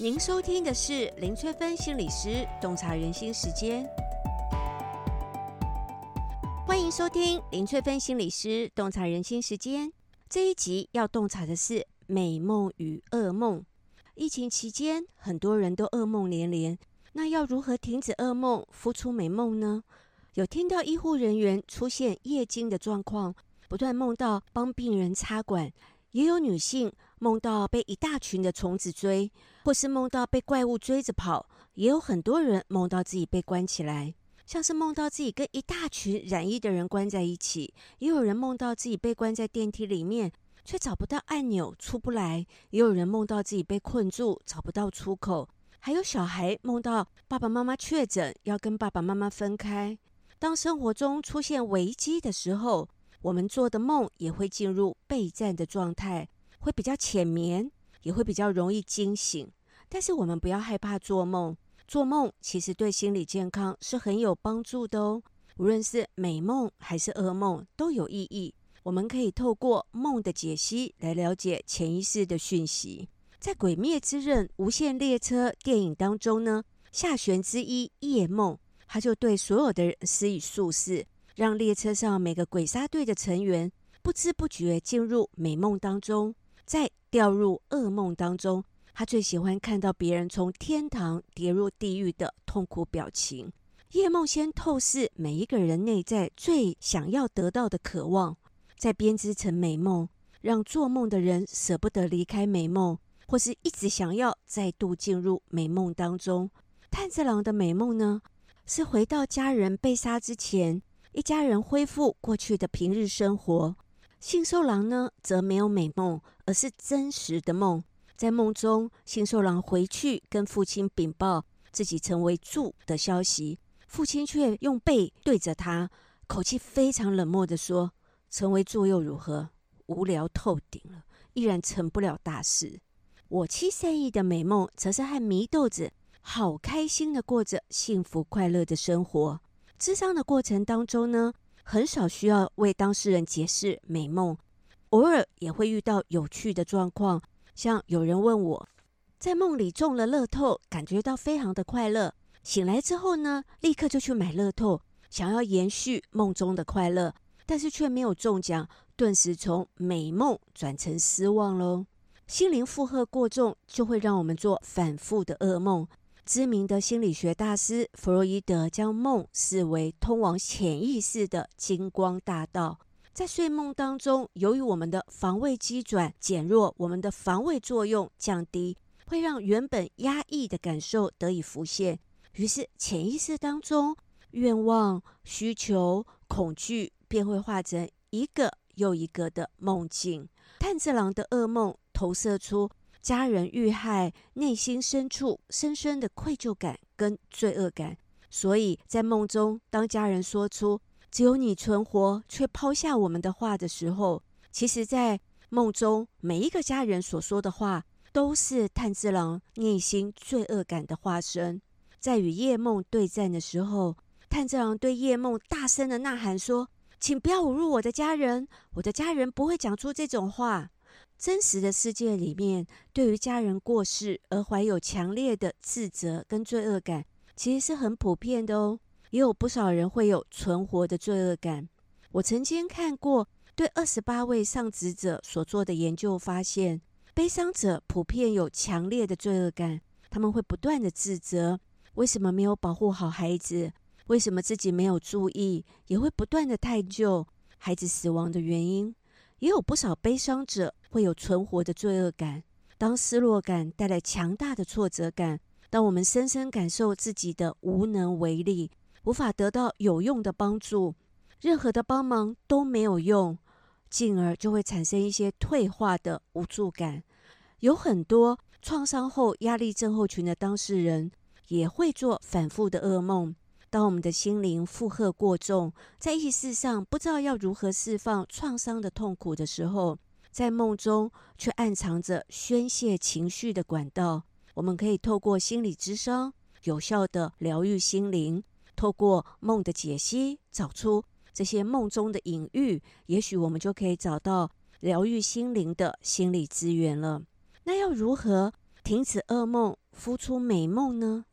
您收听的是林翠芬心理师洞察人心时间，欢迎收听林翠芬心理师洞察人心时间。这一集要洞察的是美梦与噩梦。疫情期间，很多人都噩梦连连，那要如何停止噩梦，孵出美梦呢？有听到医护人员出现夜惊的状况，不断梦到帮病人插管。也有女性梦到被一大群的虫子追，或是梦到被怪物追着跑。也有很多人梦到自己被关起来，像是梦到自己跟一大群染疫的人关在一起。也有人梦到自己被关在电梯里面，却找不到按钮出不来。也有人梦到自己被困住，找不到出口。还有小孩梦到爸爸妈妈确诊，要跟爸爸妈妈分开。当生活中出现危机的时候，我们做的梦也会进入备战的状态，会比较浅眠，也会比较容易惊醒。但是我们不要害怕做梦，做梦其实对心理健康是很有帮助的哦。无论是美梦还是噩梦都有意义。我们可以透过梦的解析来了解潜意识的讯息。在《鬼灭之刃：无限列车》电影当中呢，下弦之一夜梦，他就对所有的人施以术式。让列车上每个鬼杀队的成员不知不觉进入美梦当中，再掉入噩梦当中。他最喜欢看到别人从天堂跌入地狱的痛苦表情。夜梦先透视每一个人内在最想要得到的渴望，再编织成美梦，让做梦的人舍不得离开美梦，或是一直想要再度进入美梦当中。炭治郎的美梦呢，是回到家人被杀之前。一家人恢复过去的平日生活。幸寿郎呢，则没有美梦，而是真实的梦。在梦中，幸寿郎回去跟父亲禀报自己成为柱的消息，父亲却用背对着他，口气非常冷漠地说：“成为柱又如何？无聊透顶了，依然成不了大事。”我妻善逸的美梦，则是和祢豆子好开心的过着幸福快乐的生活。咨商的过程当中呢，很少需要为当事人解释美梦，偶尔也会遇到有趣的状况，像有人问我，在梦里中了乐透，感觉到非常的快乐，醒来之后呢，立刻就去买乐透，想要延续梦中的快乐，但是却没有中奖，顿时从美梦转成失望喽。心灵负荷过重，就会让我们做反复的噩梦。知名的心理学大师弗洛伊德将梦视为通往潜意识的金光大道。在睡梦当中，由于我们的防卫机转减弱，我们的防卫作用降低，会让原本压抑的感受得以浮现。于是，潜意识当中愿望、需求、恐惧便会化成一个又一个的梦境。炭治郎的噩梦投射出。家人遇害，内心深处深深的愧疚感跟罪恶感，所以在梦中，当家人说出“只有你存活，却抛下我们”的话的时候，其实，在梦中每一个家人所说的话，都是炭治郎内心罪恶感的化身。在与夜梦对战的时候，炭治郎对夜梦大声的呐喊说：“请不要侮辱我的家人，我的家人不会讲出这种话。”真实的世界里面，对于家人过世而怀有强烈的自责跟罪恶感，其实是很普遍的哦。也有不少人会有存活的罪恶感。我曾经看过对二十八位丧子者所做的研究，发现悲伤者普遍有强烈的罪恶感，他们会不断的自责，为什么没有保护好孩子，为什么自己没有注意，也会不断的探究孩子死亡的原因。也有不少悲伤者会有存活的罪恶感。当失落感带来强大的挫折感，当我们深深感受自己的无能为力，无法得到有用的帮助，任何的帮忙都没有用，进而就会产生一些退化的无助感。有很多创伤后压力症候群的当事人也会做反复的噩梦。当我们的心灵负荷过重，在意识上不知道要如何释放创伤的痛苦的时候，在梦中却暗藏着宣泄情绪的管道。我们可以透过心理咨商，有效地疗愈心灵；透过梦的解析，找出这些梦中的隐喻，也许我们就可以找到疗愈心灵的心理资源了。那要如何停止噩梦，孵出美梦呢？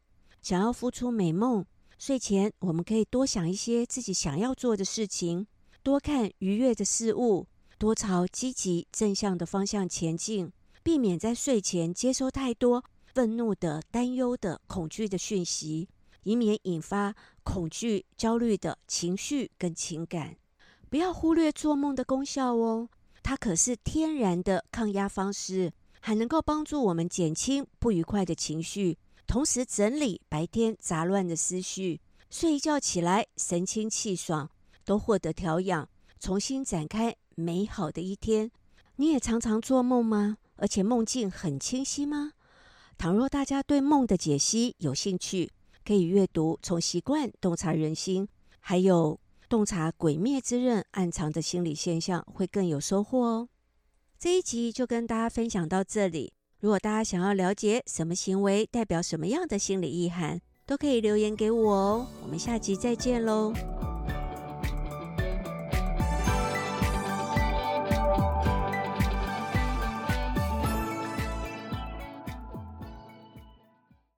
想要孵出美梦，睡前我们可以多想一些自己想要做的事情，多看愉悦的事物，多朝积极正向的方向前进，避免在睡前接收太多愤怒的、担忧的、恐惧的讯息，以免引发恐惧、焦虑的情绪跟情感。不要忽略做梦的功效哦，它可是天然的抗压方式。还能够帮助我们减轻不愉快的情绪，同时整理白天杂乱的思绪。睡一觉起来，神清气爽，都获得调养，重新展开美好的一天。你也常常做梦吗？而且梦境很清晰吗？倘若大家对梦的解析有兴趣，可以阅读《从习惯洞察人心》，还有《洞察鬼灭之刃暗藏的心理现象》，会更有收获哦。这一集就跟大家分享到这里。如果大家想要了解什么行为代表什么样的心理意涵，都可以留言给我哦。我们下集再见喽。